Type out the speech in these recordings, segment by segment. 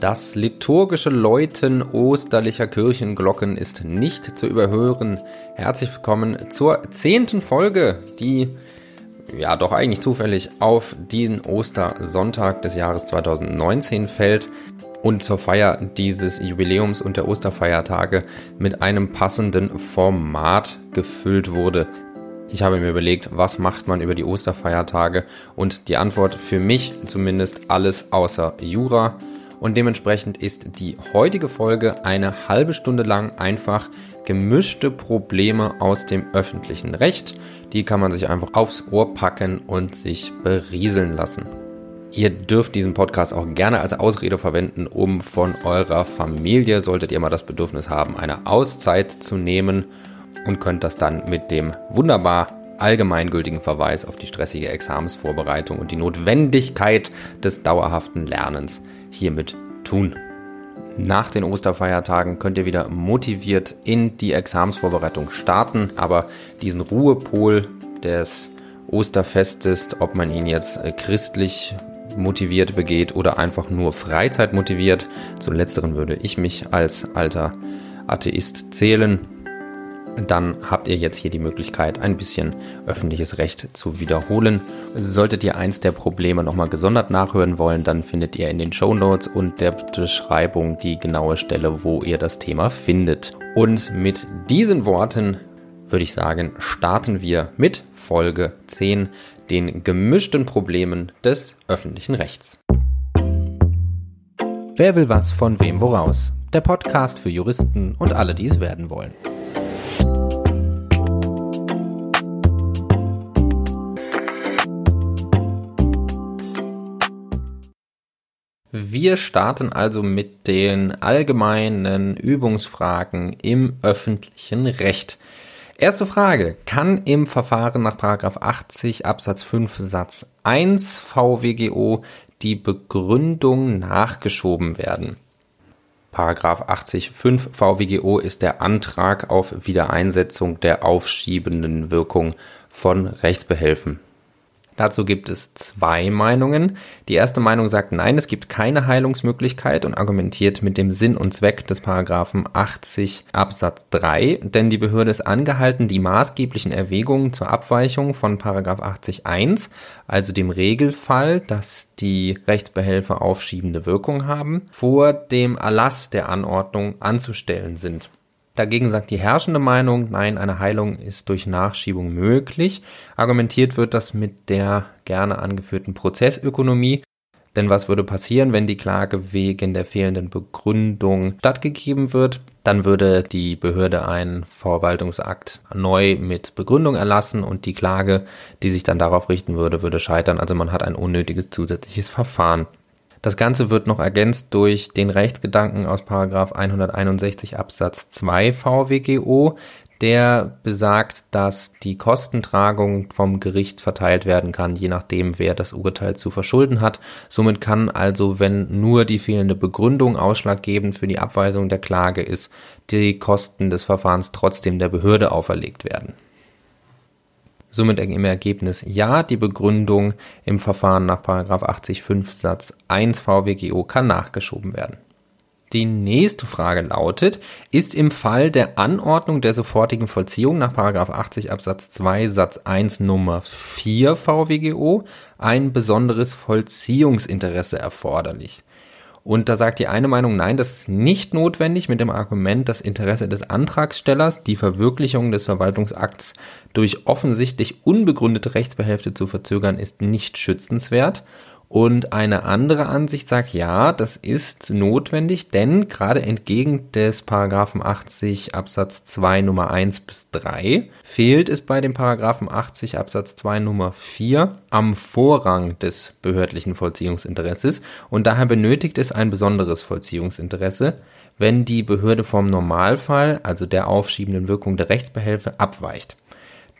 Das liturgische Läuten osterlicher Kirchenglocken ist nicht zu überhören. Herzlich willkommen zur zehnten Folge, die ja doch eigentlich zufällig auf diesen Ostersonntag des Jahres 2019 fällt und zur Feier dieses Jubiläums und der Osterfeiertage mit einem passenden Format gefüllt wurde. Ich habe mir überlegt, was macht man über die Osterfeiertage und die Antwort für mich zumindest alles außer Jura und dementsprechend ist die heutige Folge eine halbe Stunde lang einfach gemischte Probleme aus dem öffentlichen Recht. Die kann man sich einfach aufs Ohr packen und sich berieseln lassen. Ihr dürft diesen Podcast auch gerne als Ausrede verwenden, um von eurer Familie, solltet ihr mal das Bedürfnis haben, eine Auszeit zu nehmen und könnt das dann mit dem wunderbar allgemeingültigen Verweis auf die stressige Examensvorbereitung und die Notwendigkeit des dauerhaften Lernens hiermit tun. Nach den Osterfeiertagen könnt ihr wieder motiviert in die Examensvorbereitung starten, aber diesen Ruhepol des Osterfestes, ob man ihn jetzt christlich motiviert begeht oder einfach nur Freizeit motiviert, zu letzteren würde ich mich als alter Atheist zählen, dann habt ihr jetzt hier die Möglichkeit, ein bisschen öffentliches Recht zu wiederholen. Solltet ihr eins der Probleme nochmal gesondert nachhören wollen, dann findet ihr in den Show Notes und der Beschreibung die genaue Stelle, wo ihr das Thema findet. Und mit diesen Worten würde ich sagen, starten wir mit Folge 10, den gemischten Problemen des öffentlichen Rechts. Wer will was von wem woraus? Der Podcast für Juristen und alle, die es werden wollen. Wir starten also mit den allgemeinen Übungsfragen im öffentlichen Recht. Erste Frage. Kann im Verfahren nach 80 Absatz 5 Satz 1 VWGO die Begründung nachgeschoben werden? Paragraph 80 5 VWGO ist der Antrag auf Wiedereinsetzung der aufschiebenden Wirkung von Rechtsbehelfen. Dazu gibt es zwei Meinungen. Die erste Meinung sagt, nein, es gibt keine Heilungsmöglichkeit und argumentiert mit dem Sinn und Zweck des Paragraphen 80 Absatz 3, denn die Behörde ist angehalten, die maßgeblichen Erwägungen zur Abweichung von Paragraph 80 1, also dem Regelfall, dass die Rechtsbehelfe aufschiebende Wirkung haben, vor dem Erlass der Anordnung anzustellen sind. Dagegen sagt die herrschende Meinung, nein, eine Heilung ist durch Nachschiebung möglich. Argumentiert wird das mit der gerne angeführten Prozessökonomie. Denn was würde passieren, wenn die Klage wegen der fehlenden Begründung stattgegeben wird? Dann würde die Behörde einen Verwaltungsakt neu mit Begründung erlassen und die Klage, die sich dann darauf richten würde, würde scheitern. Also man hat ein unnötiges zusätzliches Verfahren. Das Ganze wird noch ergänzt durch den Rechtsgedanken aus Paragraph 161 Absatz 2 VWGO, der besagt, dass die Kostentragung vom Gericht verteilt werden kann, je nachdem, wer das Urteil zu verschulden hat. Somit kann also, wenn nur die fehlende Begründung ausschlaggebend für die Abweisung der Klage ist, die Kosten des Verfahrens trotzdem der Behörde auferlegt werden. Somit im Ergebnis ja, die Begründung im Verfahren nach 80.5 Satz 1 VWGO kann nachgeschoben werden. Die nächste Frage lautet, ist im Fall der Anordnung der sofortigen Vollziehung nach 80 Absatz 2 Satz 1 Nummer 4 VWGO ein besonderes Vollziehungsinteresse erforderlich? Und da sagt die eine Meinung, nein, das ist nicht notwendig mit dem Argument, das Interesse des Antragstellers, die Verwirklichung des Verwaltungsakts durch offensichtlich unbegründete Rechtsbehälfte zu verzögern, ist nicht schützenswert. Und eine andere Ansicht sagt, ja, das ist notwendig, denn gerade entgegen des Paragraphen 80 Absatz 2 Nummer 1 bis 3 fehlt es bei dem Paragraphen 80 Absatz 2 Nummer 4 am Vorrang des behördlichen Vollziehungsinteresses und daher benötigt es ein besonderes Vollziehungsinteresse, wenn die Behörde vom Normalfall, also der aufschiebenden Wirkung der Rechtsbehelfe, abweicht.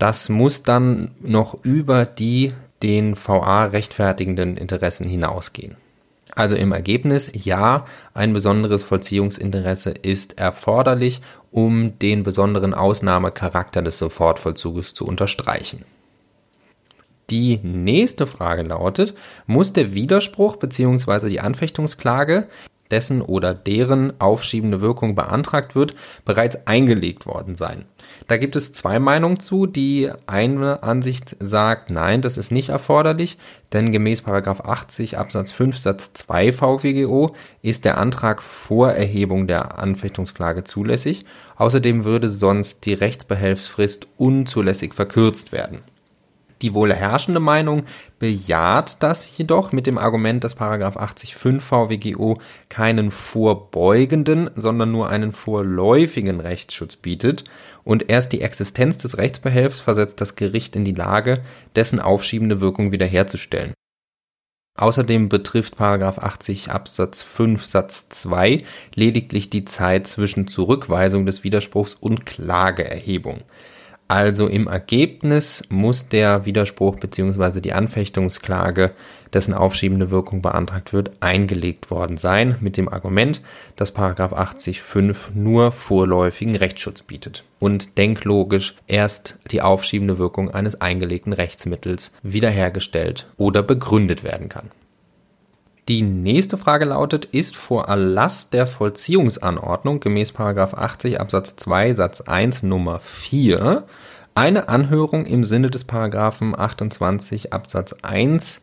Das muss dann noch über die den VA rechtfertigenden Interessen hinausgehen. Also im Ergebnis, ja, ein besonderes Vollziehungsinteresse ist erforderlich, um den besonderen Ausnahmecharakter des Sofortvollzuges zu unterstreichen. Die nächste Frage lautet, muss der Widerspruch bzw. die Anfechtungsklage dessen oder deren aufschiebende Wirkung beantragt wird, bereits eingelegt worden sein. Da gibt es zwei Meinungen zu. Die eine Ansicht sagt, nein, das ist nicht erforderlich, denn gemäß 80 Absatz 5 Satz 2 VWGO ist der Antrag vor Erhebung der Anfechtungsklage zulässig. Außerdem würde sonst die Rechtsbehelfsfrist unzulässig verkürzt werden. Die wohl herrschende Meinung bejaht das jedoch mit dem Argument, dass 80.5 VWGO keinen vorbeugenden, sondern nur einen vorläufigen Rechtsschutz bietet und erst die Existenz des Rechtsbehelfs versetzt das Gericht in die Lage, dessen aufschiebende Wirkung wiederherzustellen. Außerdem betrifft 80 Absatz 5 Satz 2 lediglich die Zeit zwischen Zurückweisung des Widerspruchs und Klageerhebung. Also im Ergebnis muss der Widerspruch bzw. die Anfechtungsklage, dessen aufschiebende Wirkung beantragt wird, eingelegt worden sein, mit dem Argument, dass 80.5 nur vorläufigen Rechtsschutz bietet und denklogisch erst die aufschiebende Wirkung eines eingelegten Rechtsmittels wiederhergestellt oder begründet werden kann. Die nächste Frage lautet, ist vor Erlass der Vollziehungsanordnung gemäß 80 Absatz 2 Satz 1 Nummer 4 eine Anhörung im Sinne des Paragraphen 28 Absatz 1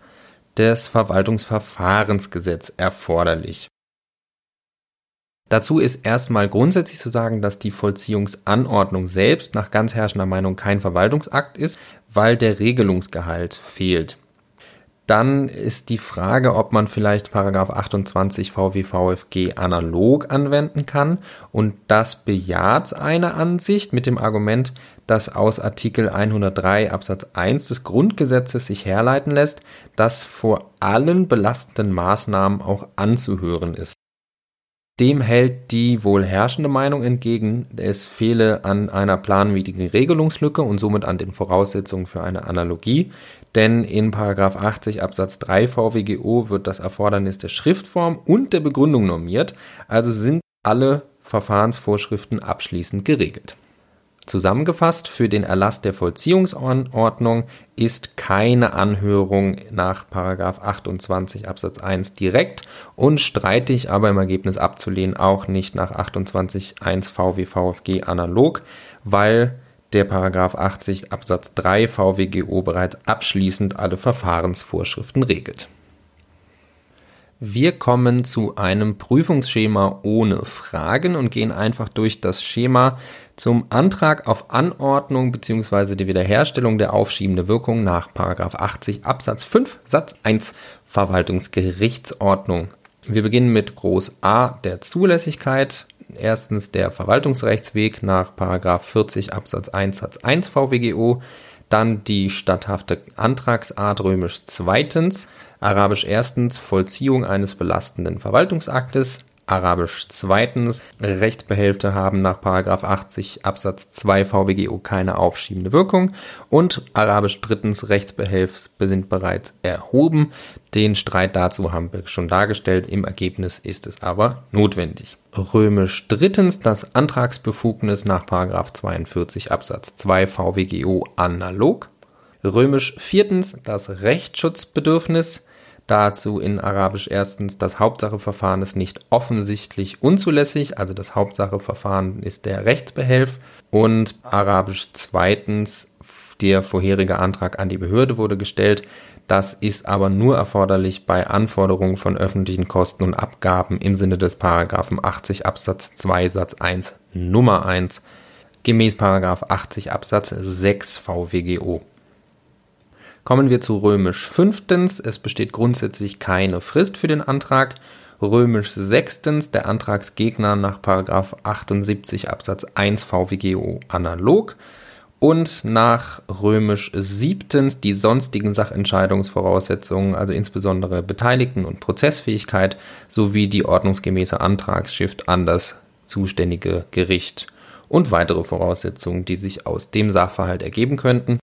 des Verwaltungsverfahrensgesetz erforderlich? Dazu ist erstmal grundsätzlich zu sagen, dass die Vollziehungsanordnung selbst nach ganz herrschender Meinung kein Verwaltungsakt ist, weil der Regelungsgehalt fehlt. Dann ist die Frage, ob man vielleicht Paragraph 28 VWVFG analog anwenden kann. Und das bejaht eine Ansicht mit dem Argument, dass aus Artikel 103 Absatz 1 des Grundgesetzes sich herleiten lässt, dass vor allen belastenden Maßnahmen auch anzuhören ist. Dem hält die wohl herrschende Meinung entgegen, es fehle an einer planwidrigen Regelungslücke und somit an den Voraussetzungen für eine Analogie, denn in 80 Absatz 3 VWGO wird das Erfordernis der Schriftform und der Begründung normiert, also sind alle Verfahrensvorschriften abschließend geregelt. Zusammengefasst, für den Erlass der Vollziehungsordnung ist keine Anhörung nach 28 Absatz 1 direkt und streitig, aber im Ergebnis abzulehnen, auch nicht nach 28 1 VWVFG analog, weil der Paragraph 80 Absatz 3 VWGO bereits abschließend alle Verfahrensvorschriften regelt. Wir kommen zu einem Prüfungsschema ohne Fragen und gehen einfach durch das Schema zum Antrag auf Anordnung bzw. die Wiederherstellung der aufschiebenden Wirkung nach 80 Absatz 5 Satz 1 Verwaltungsgerichtsordnung. Wir beginnen mit Groß A der Zulässigkeit. Erstens der Verwaltungsrechtsweg nach 40 Absatz 1 Satz 1 VWGO. Dann die statthafte Antragsart römisch zweitens. Arabisch erstens Vollziehung eines belastenden Verwaltungsaktes. Arabisch zweitens, Rechtsbehälfte haben nach 80 Absatz 2 VWGO keine aufschiebende Wirkung. Und Arabisch drittens, Rechtsbehelfe sind bereits erhoben. Den Streit dazu haben wir schon dargestellt, im Ergebnis ist es aber notwendig. Römisch drittens, das Antragsbefugnis nach 42 Absatz 2 VWGO analog. Römisch viertens, das Rechtsschutzbedürfnis Dazu in Arabisch erstens, das Hauptsacheverfahren ist nicht offensichtlich unzulässig, also das Hauptsacheverfahren ist der Rechtsbehelf. Und Arabisch zweitens, der vorherige Antrag an die Behörde wurde gestellt. Das ist aber nur erforderlich bei Anforderungen von öffentlichen Kosten und Abgaben im Sinne des Paragraphen 80 Absatz 2 Satz 1 Nummer 1 gemäß Paragraph 80 Absatz 6 VWGO. Kommen wir zu römisch fünftens. Es besteht grundsätzlich keine Frist für den Antrag. Römisch sechstens. Der Antragsgegner nach 78 Absatz 1 VWGO analog. Und nach römisch siebtens die sonstigen Sachentscheidungsvoraussetzungen, also insbesondere Beteiligten- und Prozessfähigkeit sowie die ordnungsgemäße Antragsschrift an das zuständige Gericht und weitere Voraussetzungen, die sich aus dem Sachverhalt ergeben könnten.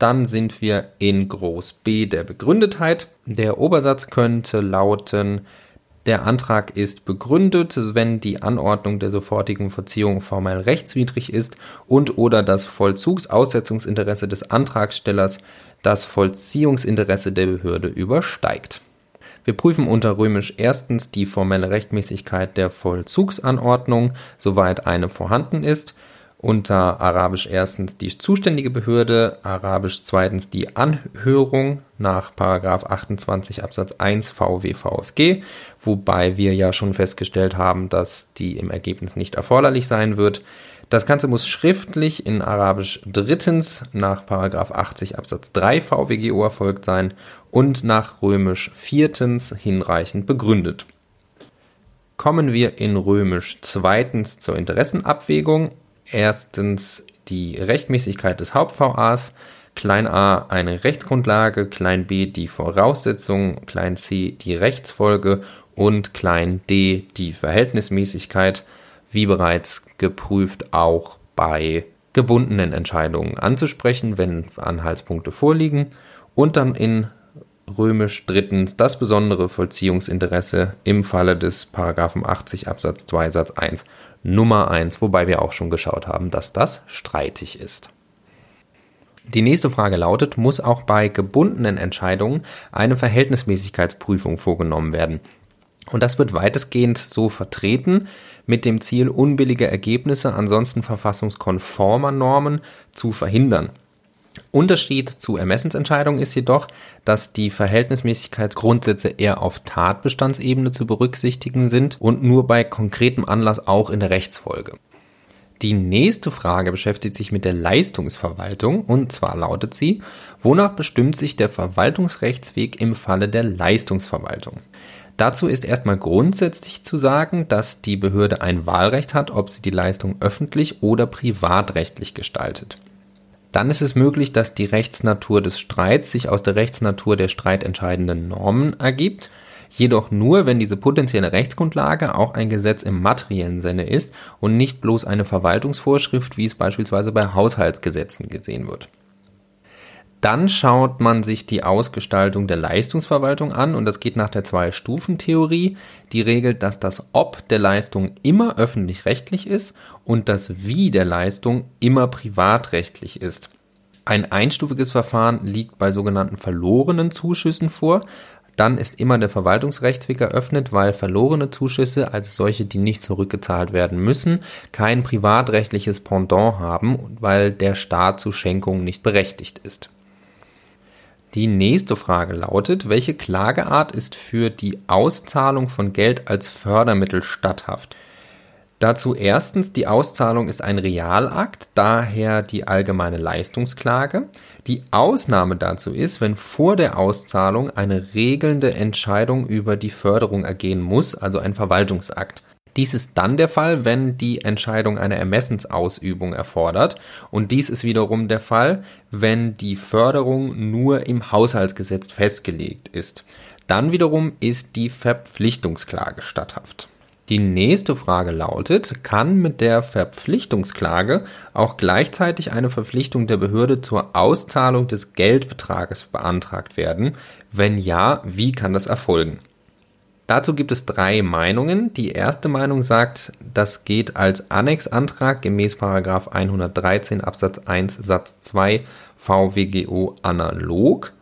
Dann sind wir in Groß B der Begründetheit. Der Obersatz könnte lauten, der Antrag ist begründet, wenn die Anordnung der sofortigen Verziehung formell rechtswidrig ist und oder das Vollzugsaussetzungsinteresse des Antragstellers das Vollziehungsinteresse der Behörde übersteigt. Wir prüfen unter römisch erstens die formelle Rechtmäßigkeit der Vollzugsanordnung, soweit eine vorhanden ist. Unter arabisch erstens die zuständige Behörde, arabisch zweitens die Anhörung nach 28 Absatz 1 VW VfG, wobei wir ja schon festgestellt haben, dass die im Ergebnis nicht erforderlich sein wird. Das Ganze muss schriftlich in Arabisch drittens nach 80 Absatz 3 VWGO erfolgt sein und nach Römisch viertens hinreichend begründet. Kommen wir in Römisch zweitens zur Interessenabwägung. Erstens die Rechtmäßigkeit des Haupt-VAs, klein a eine Rechtsgrundlage, klein b die Voraussetzung, klein c die Rechtsfolge und klein d die Verhältnismäßigkeit wie bereits geprüft, auch bei gebundenen Entscheidungen anzusprechen, wenn Anhaltspunkte vorliegen. Und dann in römisch drittens das besondere Vollziehungsinteresse im Falle des Paragraphen 80 Absatz 2 Satz 1 Nummer 1, wobei wir auch schon geschaut haben, dass das streitig ist. Die nächste Frage lautet, muss auch bei gebundenen Entscheidungen eine Verhältnismäßigkeitsprüfung vorgenommen werden? Und das wird weitestgehend so vertreten mit dem Ziel, unbillige Ergebnisse ansonsten verfassungskonformer Normen zu verhindern. Unterschied zu Ermessensentscheidungen ist jedoch, dass die Verhältnismäßigkeitsgrundsätze eher auf Tatbestandsebene zu berücksichtigen sind und nur bei konkretem Anlass auch in der Rechtsfolge. Die nächste Frage beschäftigt sich mit der Leistungsverwaltung und zwar lautet sie, wonach bestimmt sich der Verwaltungsrechtsweg im Falle der Leistungsverwaltung? Dazu ist erstmal grundsätzlich zu sagen, dass die Behörde ein Wahlrecht hat, ob sie die Leistung öffentlich oder privatrechtlich gestaltet. Dann ist es möglich, dass die Rechtsnatur des Streits sich aus der Rechtsnatur der streitentscheidenden Normen ergibt, jedoch nur, wenn diese potenzielle Rechtsgrundlage auch ein Gesetz im materiellen Sinne ist und nicht bloß eine Verwaltungsvorschrift, wie es beispielsweise bei Haushaltsgesetzen gesehen wird. Dann schaut man sich die Ausgestaltung der Leistungsverwaltung an und das geht nach der Zwei-Stufen-Theorie, die regelt, dass das Ob der Leistung immer öffentlich-rechtlich ist und das Wie der Leistung immer privatrechtlich ist. Ein einstufiges Verfahren liegt bei sogenannten verlorenen Zuschüssen vor. Dann ist immer der Verwaltungsrechtsweg eröffnet, weil verlorene Zuschüsse, also solche, die nicht zurückgezahlt werden müssen, kein privatrechtliches Pendant haben, weil der Staat zu Schenkungen nicht berechtigt ist. Die nächste Frage lautet, welche Klageart ist für die Auszahlung von Geld als Fördermittel statthaft? Dazu erstens, die Auszahlung ist ein Realakt, daher die allgemeine Leistungsklage. Die Ausnahme dazu ist, wenn vor der Auszahlung eine regelnde Entscheidung über die Förderung ergehen muss, also ein Verwaltungsakt. Dies ist dann der Fall, wenn die Entscheidung eine Ermessensausübung erfordert. Und dies ist wiederum der Fall, wenn die Förderung nur im Haushaltsgesetz festgelegt ist. Dann wiederum ist die Verpflichtungsklage statthaft. Die nächste Frage lautet, kann mit der Verpflichtungsklage auch gleichzeitig eine Verpflichtung der Behörde zur Auszahlung des Geldbetrages beantragt werden? Wenn ja, wie kann das erfolgen? Dazu gibt es drei Meinungen. Die erste Meinung sagt, das geht als Annexantrag gemäß 113 Absatz 1 Satz 2 VWGO analog.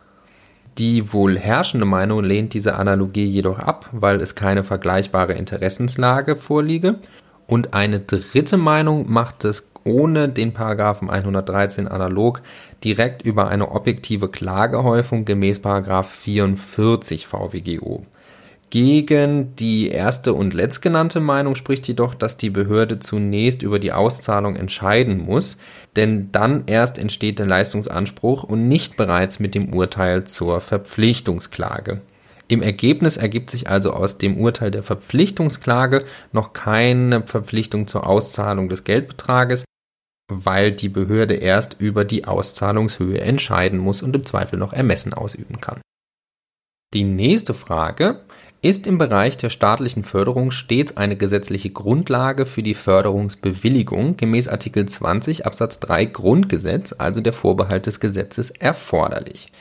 Die wohl herrschende Meinung lehnt diese Analogie jedoch ab, weil es keine vergleichbare Interessenslage vorliege. Und eine dritte Meinung macht es ohne den Paragraphen 113 analog direkt über eine objektive Klagehäufung gemäß 44 VWGO. Gegen die erste und letztgenannte Meinung spricht jedoch, dass die Behörde zunächst über die Auszahlung entscheiden muss, denn dann erst entsteht der Leistungsanspruch und nicht bereits mit dem Urteil zur Verpflichtungsklage. Im Ergebnis ergibt sich also aus dem Urteil der Verpflichtungsklage noch keine Verpflichtung zur Auszahlung des Geldbetrages, weil die Behörde erst über die Auszahlungshöhe entscheiden muss und im Zweifel noch Ermessen ausüben kann. Die nächste Frage ist im Bereich der staatlichen Förderung stets eine gesetzliche Grundlage für die Förderungsbewilligung gemäß Artikel 20 Absatz 3 Grundgesetz, also der Vorbehalt des Gesetzes, erforderlich.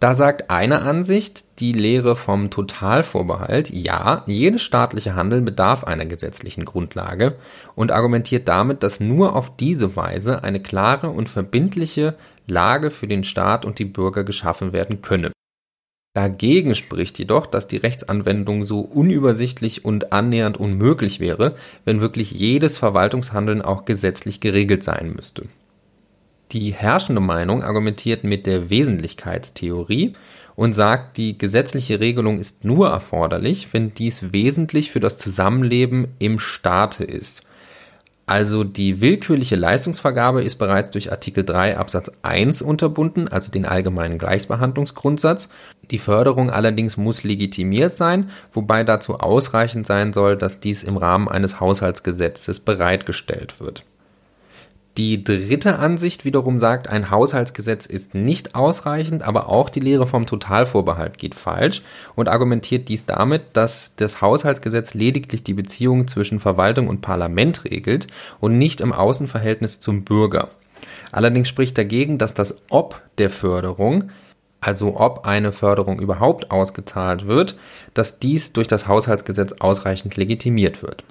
Da sagt eine Ansicht, die Lehre vom Totalvorbehalt, ja, jedes staatliche Handeln bedarf einer gesetzlichen Grundlage und argumentiert damit, dass nur auf diese Weise eine klare und verbindliche Lage für den Staat und die Bürger geschaffen werden könne. Dagegen spricht jedoch, dass die Rechtsanwendung so unübersichtlich und annähernd unmöglich wäre, wenn wirklich jedes Verwaltungshandeln auch gesetzlich geregelt sein müsste. Die herrschende Meinung argumentiert mit der Wesentlichkeitstheorie und sagt, die gesetzliche Regelung ist nur erforderlich, wenn dies wesentlich für das Zusammenleben im Staate ist. Also die willkürliche Leistungsvergabe ist bereits durch Artikel 3 Absatz 1 unterbunden, also den allgemeinen Gleichbehandlungsgrundsatz. Die Förderung allerdings muss legitimiert sein, wobei dazu ausreichend sein soll, dass dies im Rahmen eines Haushaltsgesetzes bereitgestellt wird. Die dritte Ansicht wiederum sagt, ein Haushaltsgesetz ist nicht ausreichend, aber auch die Lehre vom Totalvorbehalt geht falsch und argumentiert dies damit, dass das Haushaltsgesetz lediglich die Beziehung zwischen Verwaltung und Parlament regelt und nicht im Außenverhältnis zum Bürger. Allerdings spricht dagegen, dass das Ob der Förderung also ob eine Förderung überhaupt ausgezahlt wird, dass dies durch das Haushaltsgesetz ausreichend legitimiert wird.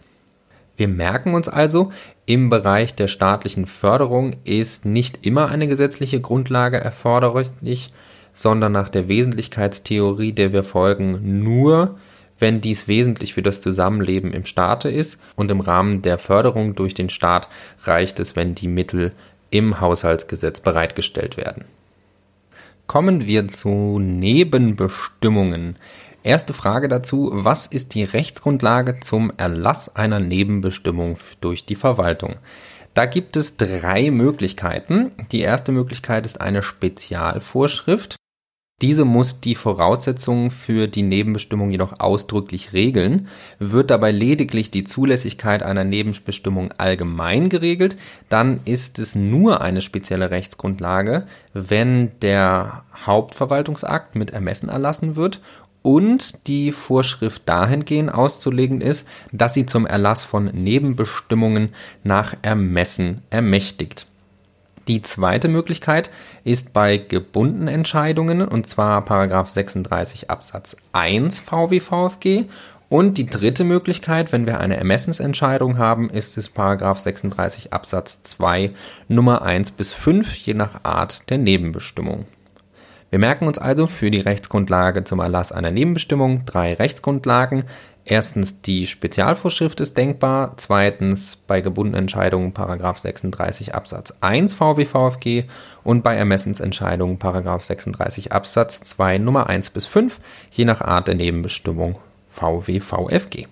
Wir merken uns also, im Bereich der staatlichen Förderung ist nicht immer eine gesetzliche Grundlage erforderlich, sondern nach der Wesentlichkeitstheorie, der wir folgen, nur wenn dies wesentlich für das Zusammenleben im Staate ist und im Rahmen der Förderung durch den Staat reicht es, wenn die Mittel im Haushaltsgesetz bereitgestellt werden. Kommen wir zu Nebenbestimmungen. Erste Frage dazu, was ist die Rechtsgrundlage zum Erlass einer Nebenbestimmung durch die Verwaltung? Da gibt es drei Möglichkeiten. Die erste Möglichkeit ist eine Spezialvorschrift. Diese muss die Voraussetzungen für die Nebenbestimmung jedoch ausdrücklich regeln. Wird dabei lediglich die Zulässigkeit einer Nebenbestimmung allgemein geregelt, dann ist es nur eine spezielle Rechtsgrundlage, wenn der Hauptverwaltungsakt mit Ermessen erlassen wird und die Vorschrift dahingehend auszulegen ist, dass sie zum Erlass von Nebenbestimmungen nach Ermessen ermächtigt. Die zweite Möglichkeit ist bei gebundenen Entscheidungen, und zwar 36 Absatz 1 VWVFG. Und die dritte Möglichkeit, wenn wir eine Ermessensentscheidung haben, ist es 36 Absatz 2 Nummer 1 bis 5, je nach Art der Nebenbestimmung. Wir merken uns also für die Rechtsgrundlage zum Erlass einer Nebenbestimmung drei Rechtsgrundlagen. Erstens die Spezialvorschrift ist denkbar, zweitens bei gebundenen Entscheidungen 36 Absatz 1 VWVFG und bei Ermessensentscheidungen 36 Absatz 2 Nummer 1 bis 5, je nach Art der Nebenbestimmung VWVFG.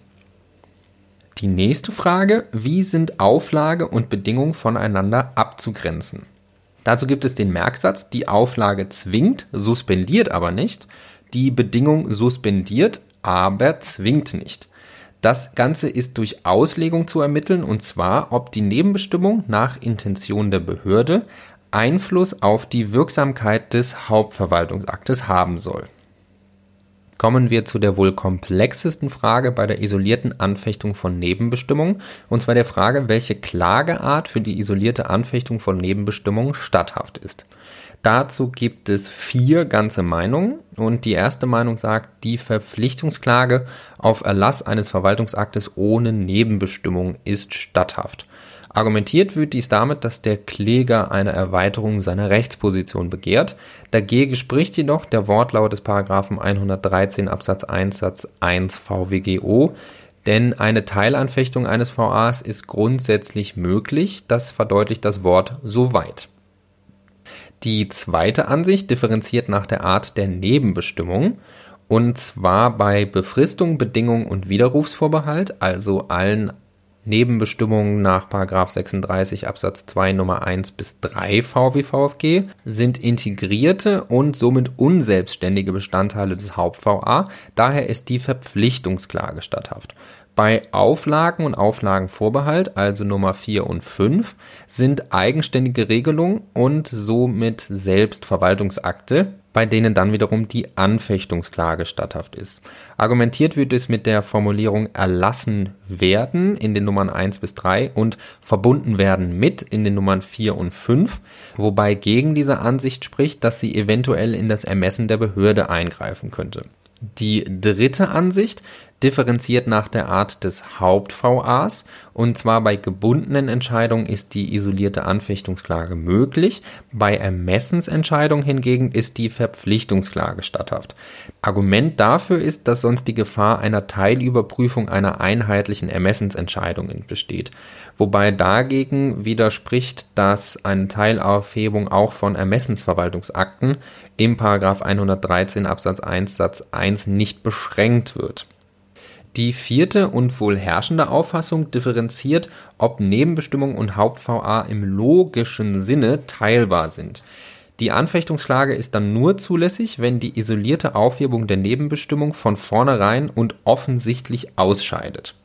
Die nächste Frage, wie sind Auflage und Bedingung voneinander abzugrenzen? Dazu gibt es den Merksatz, die Auflage zwingt, suspendiert aber nicht, die Bedingung suspendiert, aber zwingt nicht. Das Ganze ist durch Auslegung zu ermitteln, und zwar, ob die Nebenbestimmung nach Intention der Behörde Einfluss auf die Wirksamkeit des Hauptverwaltungsaktes haben soll kommen wir zu der wohl komplexesten Frage bei der isolierten Anfechtung von Nebenbestimmungen, und zwar der Frage, welche Klageart für die isolierte Anfechtung von Nebenbestimmungen statthaft ist. Dazu gibt es vier ganze Meinungen und die erste Meinung sagt, die Verpflichtungsklage auf Erlass eines Verwaltungsaktes ohne Nebenbestimmung ist statthaft. Argumentiert wird dies damit, dass der Kläger eine Erweiterung seiner Rechtsposition begehrt. Dagegen spricht jedoch der Wortlaut des Paragraphen 113 Absatz 1 Satz 1 VWGO, denn eine Teilanfechtung eines VAs ist grundsätzlich möglich. Das verdeutlicht das Wort soweit. Die zweite Ansicht differenziert nach der Art der Nebenbestimmung und zwar bei Befristung, Bedingung und Widerrufsvorbehalt, also allen Nebenbestimmungen nach 36 Absatz 2 Nummer 1 bis 3 VWVFG sind integrierte und somit unselbstständige Bestandteile des Haupt-VA, daher ist die Verpflichtungsklage statthaft. Bei Auflagen und Auflagenvorbehalt, also Nummer 4 und 5, sind eigenständige Regelungen und somit Selbstverwaltungsakte, bei denen dann wiederum die Anfechtungsklage statthaft ist. Argumentiert wird es mit der Formulierung erlassen werden in den Nummern 1 bis 3 und verbunden werden mit in den Nummern 4 und 5, wobei gegen diese Ansicht spricht, dass sie eventuell in das Ermessen der Behörde eingreifen könnte. Die dritte Ansicht differenziert nach der Art des Haupt-VAs. Und zwar bei gebundenen Entscheidungen ist die isolierte Anfechtungsklage möglich. Bei Ermessensentscheidungen hingegen ist die Verpflichtungsklage statthaft. Argument dafür ist, dass sonst die Gefahr einer Teilüberprüfung einer einheitlichen Ermessensentscheidung besteht. Wobei dagegen widerspricht, dass eine Teilaufhebung auch von Ermessensverwaltungsakten im 113 Absatz 1 Satz 1 nicht beschränkt wird. Die vierte und wohl herrschende Auffassung differenziert, ob Nebenbestimmung und Haupt-VA im logischen Sinne teilbar sind. Die Anfechtungsklage ist dann nur zulässig, wenn die isolierte Aufhebung der Nebenbestimmung von vornherein und offensichtlich ausscheidet.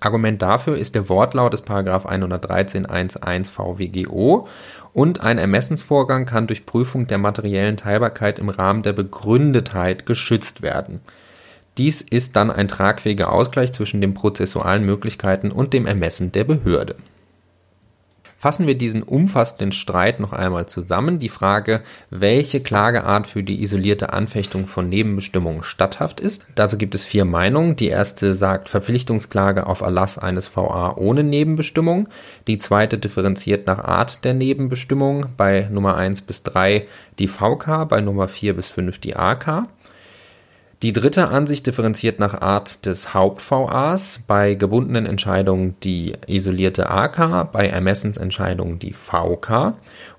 Argument dafür ist der Wortlaut des 113.1.1 VWGO und ein Ermessensvorgang kann durch Prüfung der materiellen Teilbarkeit im Rahmen der Begründetheit geschützt werden. Dies ist dann ein tragfähiger Ausgleich zwischen den prozessualen Möglichkeiten und dem Ermessen der Behörde. Fassen wir diesen umfassenden Streit noch einmal zusammen. Die Frage, welche Klageart für die isolierte Anfechtung von Nebenbestimmungen statthaft ist. Dazu gibt es vier Meinungen. Die erste sagt Verpflichtungsklage auf Erlass eines VA ohne Nebenbestimmung. Die zweite differenziert nach Art der Nebenbestimmung. Bei Nummer 1 bis 3 die VK, bei Nummer 4 bis 5 die AK. Die dritte Ansicht differenziert nach Art des Haupt-VAs, bei gebundenen Entscheidungen die isolierte AK, bei Ermessensentscheidungen die VK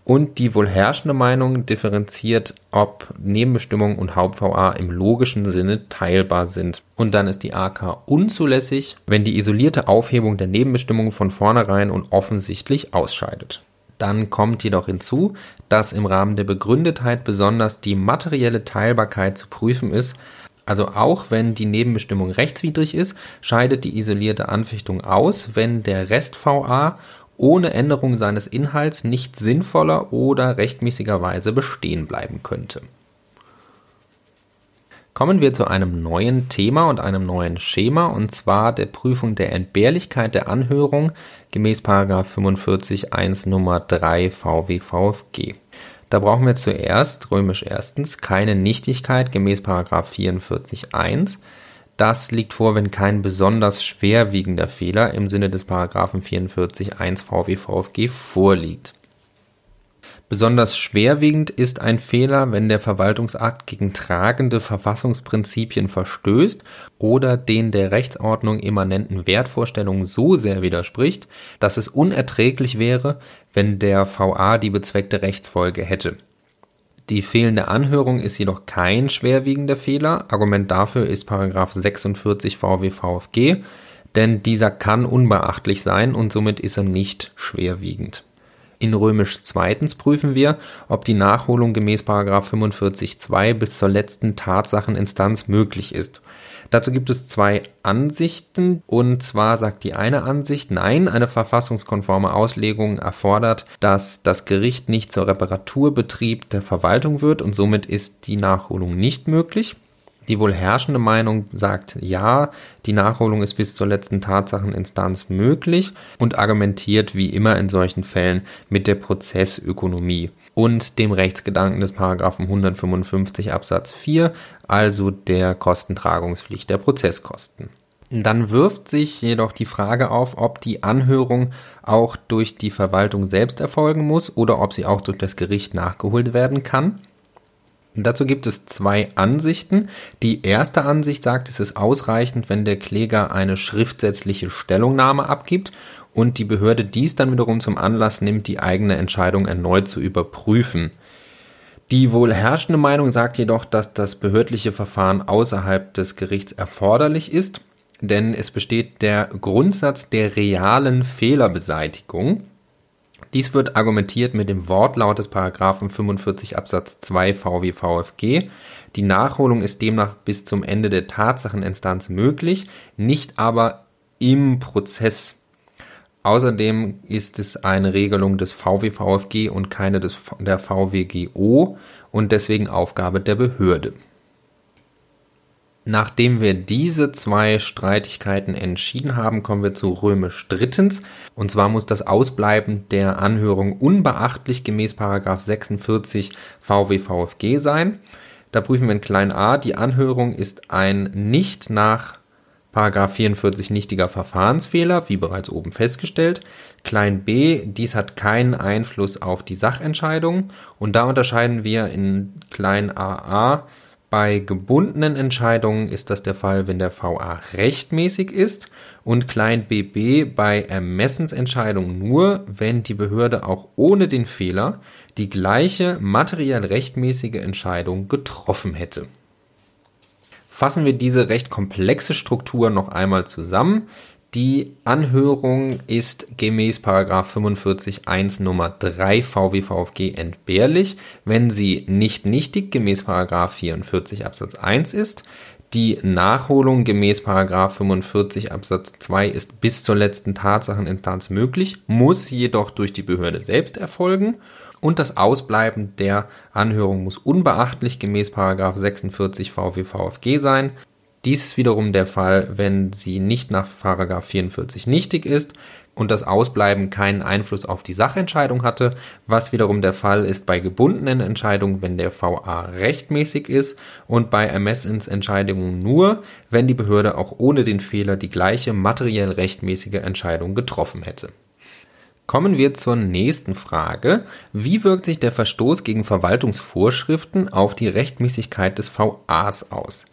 und die wohl herrschende Meinung differenziert, ob Nebenbestimmung und Haupt-VA im logischen Sinne teilbar sind. Und dann ist die AK unzulässig, wenn die isolierte Aufhebung der Nebenbestimmung von vornherein und offensichtlich ausscheidet. Dann kommt jedoch hinzu, dass im Rahmen der Begründetheit besonders die materielle Teilbarkeit zu prüfen ist, also auch wenn die Nebenbestimmung rechtswidrig ist, scheidet die isolierte Anfechtung aus, wenn der Rest VA ohne Änderung seines Inhalts nicht sinnvoller oder rechtmäßigerweise bestehen bleiben könnte. Kommen wir zu einem neuen Thema und einem neuen Schema, und zwar der Prüfung der Entbehrlichkeit der Anhörung gemäß 45 1 Nummer 3 VWVFG. Da brauchen wir zuerst römisch erstens keine Nichtigkeit gemäß 44.1. Das liegt vor, wenn kein besonders schwerwiegender Fehler im Sinne des 44.1 VWVFG vorliegt. Besonders schwerwiegend ist ein Fehler, wenn der Verwaltungsakt gegen tragende Verfassungsprinzipien verstößt oder den der Rechtsordnung immanenten Wertvorstellungen so sehr widerspricht, dass es unerträglich wäre, wenn der VA die bezweckte Rechtsfolge hätte. Die fehlende Anhörung ist jedoch kein schwerwiegender Fehler. Argument dafür ist 46 VWVFG, denn dieser kann unbeachtlich sein und somit ist er nicht schwerwiegend. In römisch zweitens prüfen wir, ob die Nachholung gemäß 45.2 bis zur letzten Tatsacheninstanz möglich ist. Dazu gibt es zwei Ansichten und zwar sagt die eine Ansicht, nein, eine verfassungskonforme Auslegung erfordert, dass das Gericht nicht zur Reparaturbetrieb der Verwaltung wird und somit ist die Nachholung nicht möglich. Die wohl herrschende Meinung sagt ja, die Nachholung ist bis zur letzten Tatsacheninstanz möglich und argumentiert wie immer in solchen Fällen mit der Prozessökonomie und dem Rechtsgedanken des Paragraphen 155 Absatz 4, also der Kostentragungspflicht der Prozesskosten. Dann wirft sich jedoch die Frage auf, ob die Anhörung auch durch die Verwaltung selbst erfolgen muss oder ob sie auch durch das Gericht nachgeholt werden kann. Dazu gibt es zwei Ansichten. Die erste Ansicht sagt, es ist ausreichend, wenn der Kläger eine schriftsätzliche Stellungnahme abgibt und die Behörde dies dann wiederum zum Anlass nimmt, die eigene Entscheidung erneut zu überprüfen. Die wohl herrschende Meinung sagt jedoch, dass das behördliche Verfahren außerhalb des Gerichts erforderlich ist, denn es besteht der Grundsatz der realen Fehlerbeseitigung. Dies wird argumentiert mit dem Wortlaut des Paragraphen 45 Absatz 2 VWVFG. Die Nachholung ist demnach bis zum Ende der Tatsacheninstanz möglich, nicht aber im Prozess. Außerdem ist es eine Regelung des VWVFG und keine des, der VWGO und deswegen Aufgabe der Behörde. Nachdem wir diese zwei Streitigkeiten entschieden haben, kommen wir zu römisch drittens. Und zwar muss das Ausbleiben der Anhörung unbeachtlich gemäß 46 VWVFG sein. Da prüfen wir in klein a, die Anhörung ist ein nicht nach Paragraph 44 nichtiger Verfahrensfehler, wie bereits oben festgestellt. Klein b, dies hat keinen Einfluss auf die Sachentscheidung. Und da unterscheiden wir in klein aa. Bei gebundenen Entscheidungen ist das der Fall, wenn der VA rechtmäßig ist und klein bb bei Ermessensentscheidungen nur, wenn die Behörde auch ohne den Fehler die gleiche materiell rechtmäßige Entscheidung getroffen hätte. Fassen wir diese recht komplexe Struktur noch einmal zusammen. Die Anhörung ist gemäß 45 1 Nummer 3 VWVFG entbehrlich, wenn sie nicht nichtig gemäß 44 Absatz 1 ist. Die Nachholung gemäß 45 Absatz 2 ist bis zur letzten Tatsacheninstanz möglich, muss jedoch durch die Behörde selbst erfolgen und das Ausbleiben der Anhörung muss unbeachtlich gemäß 46 VWVFG sein. Dies ist wiederum der Fall, wenn sie nicht nach 44 nichtig ist und das Ausbleiben keinen Einfluss auf die Sachentscheidung hatte, was wiederum der Fall ist bei gebundenen Entscheidungen, wenn der VA rechtmäßig ist und bei Ermessensentscheidungen nur, wenn die Behörde auch ohne den Fehler die gleiche materiell rechtmäßige Entscheidung getroffen hätte. Kommen wir zur nächsten Frage. Wie wirkt sich der Verstoß gegen Verwaltungsvorschriften auf die Rechtmäßigkeit des VAs aus?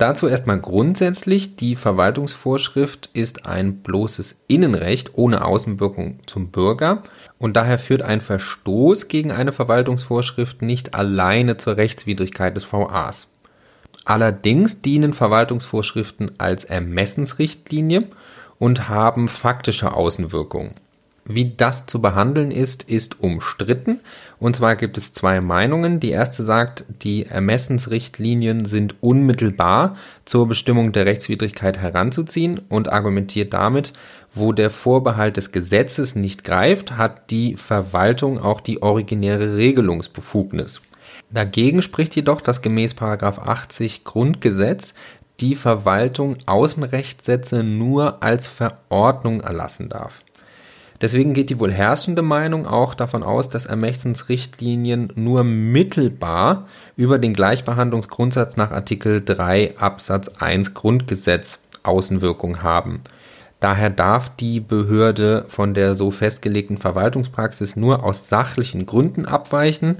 Dazu erstmal grundsätzlich, die Verwaltungsvorschrift ist ein bloßes Innenrecht ohne Außenwirkung zum Bürger und daher führt ein Verstoß gegen eine Verwaltungsvorschrift nicht alleine zur Rechtswidrigkeit des VAs. Allerdings dienen Verwaltungsvorschriften als Ermessensrichtlinie und haben faktische Außenwirkungen. Wie das zu behandeln ist, ist umstritten. Und zwar gibt es zwei Meinungen. Die erste sagt, die Ermessensrichtlinien sind unmittelbar zur Bestimmung der Rechtswidrigkeit heranzuziehen und argumentiert damit, wo der Vorbehalt des Gesetzes nicht greift, hat die Verwaltung auch die originäre Regelungsbefugnis. Dagegen spricht jedoch, dass gemäß 80 Grundgesetz die Verwaltung Außenrechtssätze nur als Verordnung erlassen darf. Deswegen geht die wohl herrschende Meinung auch davon aus, dass Ermächtensrichtlinien nur mittelbar über den Gleichbehandlungsgrundsatz nach Artikel 3 Absatz 1 Grundgesetz Außenwirkung haben. Daher darf die Behörde von der so festgelegten Verwaltungspraxis nur aus sachlichen Gründen abweichen,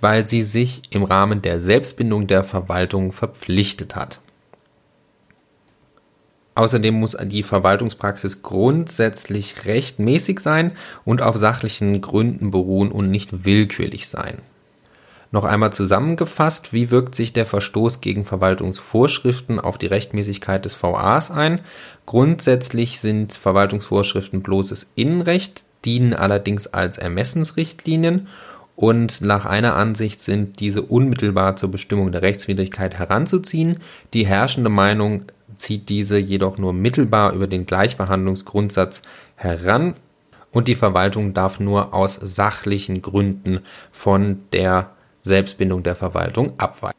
weil sie sich im Rahmen der Selbstbindung der Verwaltung verpflichtet hat. Außerdem muss die Verwaltungspraxis grundsätzlich rechtmäßig sein und auf sachlichen Gründen beruhen und nicht willkürlich sein. Noch einmal zusammengefasst, wie wirkt sich der Verstoß gegen Verwaltungsvorschriften auf die Rechtmäßigkeit des VAs ein? Grundsätzlich sind Verwaltungsvorschriften bloßes Innenrecht, dienen allerdings als Ermessensrichtlinien und nach einer Ansicht sind diese unmittelbar zur Bestimmung der Rechtswidrigkeit heranzuziehen. Die herrschende Meinung zieht diese jedoch nur mittelbar über den Gleichbehandlungsgrundsatz heran und die Verwaltung darf nur aus sachlichen Gründen von der Selbstbindung der Verwaltung abweichen.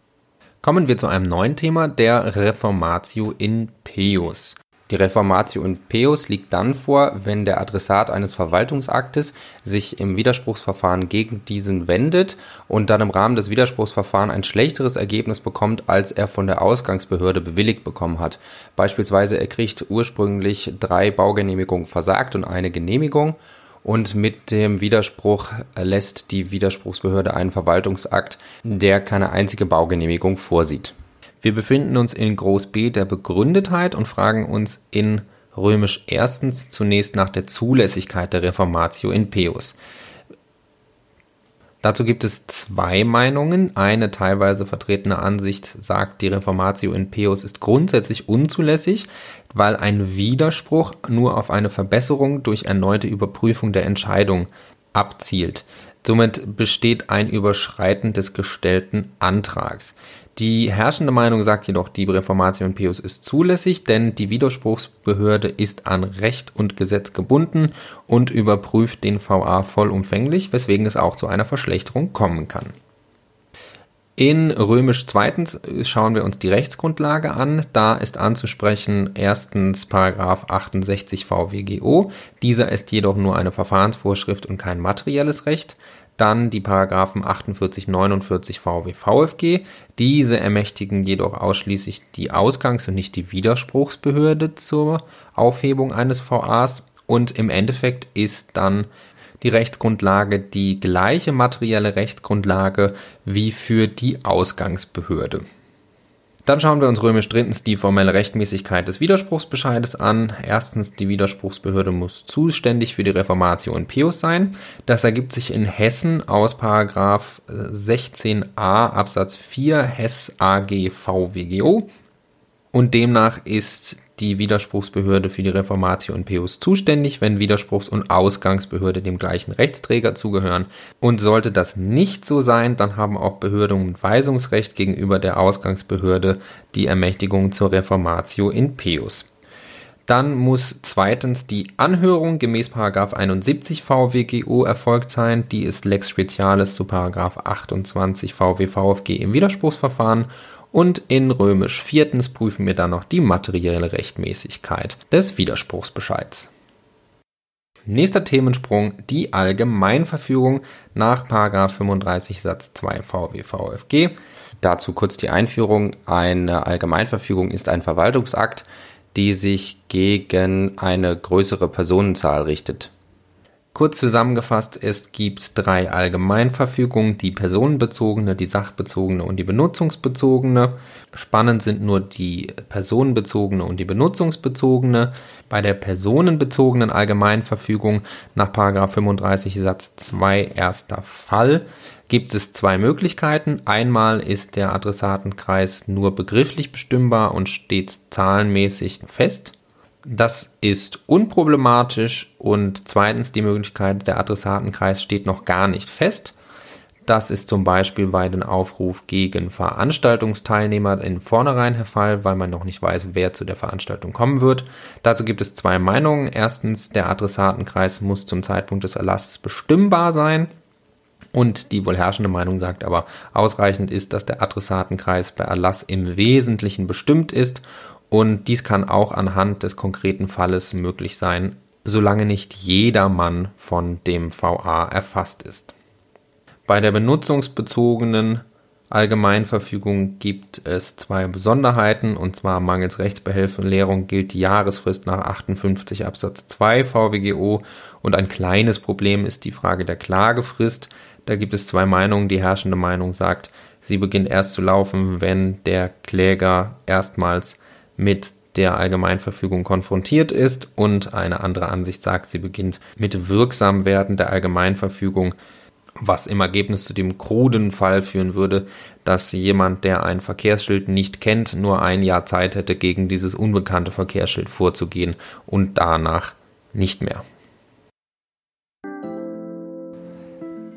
Kommen wir zu einem neuen Thema, der Reformatio in Peus. Die Reformatio in Peus liegt dann vor, wenn der Adressat eines Verwaltungsaktes sich im Widerspruchsverfahren gegen diesen wendet und dann im Rahmen des Widerspruchsverfahrens ein schlechteres Ergebnis bekommt, als er von der Ausgangsbehörde bewilligt bekommen hat. Beispielsweise er kriegt ursprünglich drei Baugenehmigungen versagt und eine Genehmigung und mit dem Widerspruch lässt die Widerspruchsbehörde einen Verwaltungsakt, der keine einzige Baugenehmigung vorsieht. Wir befinden uns in Groß B der Begründetheit und fragen uns in römisch erstens zunächst nach der Zulässigkeit der Reformatio in Peus. Dazu gibt es zwei Meinungen. Eine teilweise vertretene Ansicht sagt, die Reformatio in Peus ist grundsätzlich unzulässig, weil ein Widerspruch nur auf eine Verbesserung durch erneute Überprüfung der Entscheidung abzielt. Somit besteht ein Überschreiten des gestellten Antrags. Die herrschende Meinung sagt jedoch, die Reformation Pius ist zulässig, denn die Widerspruchsbehörde ist an Recht und Gesetz gebunden und überprüft den VA vollumfänglich, weswegen es auch zu einer Verschlechterung kommen kann. In Römisch zweitens schauen wir uns die Rechtsgrundlage an. Da ist anzusprechen erstens Paragraph 68 VWGO. Dieser ist jedoch nur eine Verfahrensvorschrift und kein materielles Recht. Dann die Paragraphen 48, 49 VW VfG. Diese ermächtigen jedoch ausschließlich die Ausgangs- und nicht die Widerspruchsbehörde zur Aufhebung eines VAs. Und im Endeffekt ist dann die Rechtsgrundlage die gleiche materielle Rechtsgrundlage wie für die Ausgangsbehörde. Dann schauen wir uns römisch drittens die formelle Rechtmäßigkeit des Widerspruchsbescheides an. Erstens, die Widerspruchsbehörde muss zuständig für die Reformatio in Pius sein. Das ergibt sich in Hessen aus Paragraph 16a äh, Absatz 4 Hess AG VWGO. Und demnach ist die Widerspruchsbehörde für die Reformatio und Peus zuständig, wenn Widerspruchs- und Ausgangsbehörde dem gleichen Rechtsträger zugehören. Und sollte das nicht so sein, dann haben auch Behörden und Weisungsrecht gegenüber der Ausgangsbehörde die Ermächtigung zur Reformatio in Peus. Dann muss zweitens die Anhörung gemäß 71 VWGO erfolgt sein. Die ist Lex Specialis zu 28 VWVFG im Widerspruchsverfahren und in römisch viertens prüfen wir dann noch die materielle Rechtmäßigkeit des Widerspruchsbescheids. Nächster Themensprung, die Allgemeinverfügung nach 35 Satz 2 VWVFG. Dazu kurz die Einführung. Eine Allgemeinverfügung ist ein Verwaltungsakt, die sich gegen eine größere Personenzahl richtet. Kurz zusammengefasst, es gibt drei Allgemeinverfügungen, die personenbezogene, die sachbezogene und die benutzungsbezogene. Spannend sind nur die personenbezogene und die benutzungsbezogene. Bei der personenbezogenen Allgemeinverfügung nach 35 Satz 2 erster Fall gibt es zwei Möglichkeiten. Einmal ist der Adressatenkreis nur begrifflich bestimmbar und steht zahlenmäßig fest. Das ist unproblematisch und zweitens die Möglichkeit, der Adressatenkreis steht noch gar nicht fest. Das ist zum Beispiel bei dem Aufruf gegen Veranstaltungsteilnehmer in vornherein der Fall, weil man noch nicht weiß, wer zu der Veranstaltung kommen wird. Dazu gibt es zwei Meinungen. Erstens, der Adressatenkreis muss zum Zeitpunkt des Erlasses bestimmbar sein. Und die wohl herrschende Meinung sagt aber, ausreichend ist, dass der Adressatenkreis bei Erlass im Wesentlichen bestimmt ist und dies kann auch anhand des konkreten Falles möglich sein, solange nicht jedermann von dem VA erfasst ist. Bei der benutzungsbezogenen Allgemeinverfügung gibt es zwei Besonderheiten, und zwar mangels Rechtsbehelfenlehrung gilt die Jahresfrist nach 58 Absatz 2 VWGO und ein kleines Problem ist die Frage der Klagefrist. Da gibt es zwei Meinungen. Die herrschende Meinung sagt, sie beginnt erst zu laufen, wenn der Kläger erstmals mit der Allgemeinverfügung konfrontiert ist und eine andere Ansicht sagt, sie beginnt mit Wirksamwerden der Allgemeinverfügung, was im Ergebnis zu dem kruden Fall führen würde, dass jemand, der ein Verkehrsschild nicht kennt, nur ein Jahr Zeit hätte, gegen dieses unbekannte Verkehrsschild vorzugehen und danach nicht mehr.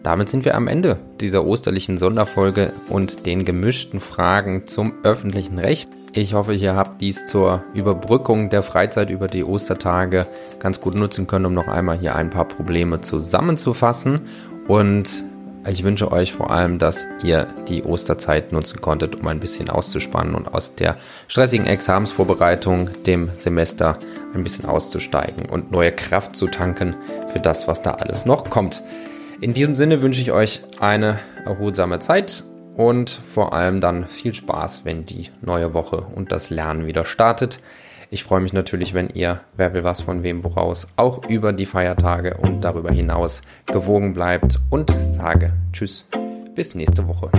Damit sind wir am Ende dieser osterlichen Sonderfolge und den gemischten Fragen zum öffentlichen Recht. Ich hoffe, ihr habt dies zur Überbrückung der Freizeit über die Ostertage ganz gut nutzen können, um noch einmal hier ein paar Probleme zusammenzufassen. Und ich wünsche euch vor allem, dass ihr die Osterzeit nutzen konntet, um ein bisschen auszuspannen und aus der stressigen Examensvorbereitung dem Semester ein bisschen auszusteigen und neue Kraft zu tanken für das, was da alles noch kommt. In diesem Sinne wünsche ich euch eine erholsame Zeit und vor allem dann viel Spaß, wenn die neue Woche und das Lernen wieder startet. Ich freue mich natürlich, wenn ihr, wer will was von wem woraus, auch über die Feiertage und darüber hinaus gewogen bleibt und sage Tschüss, bis nächste Woche.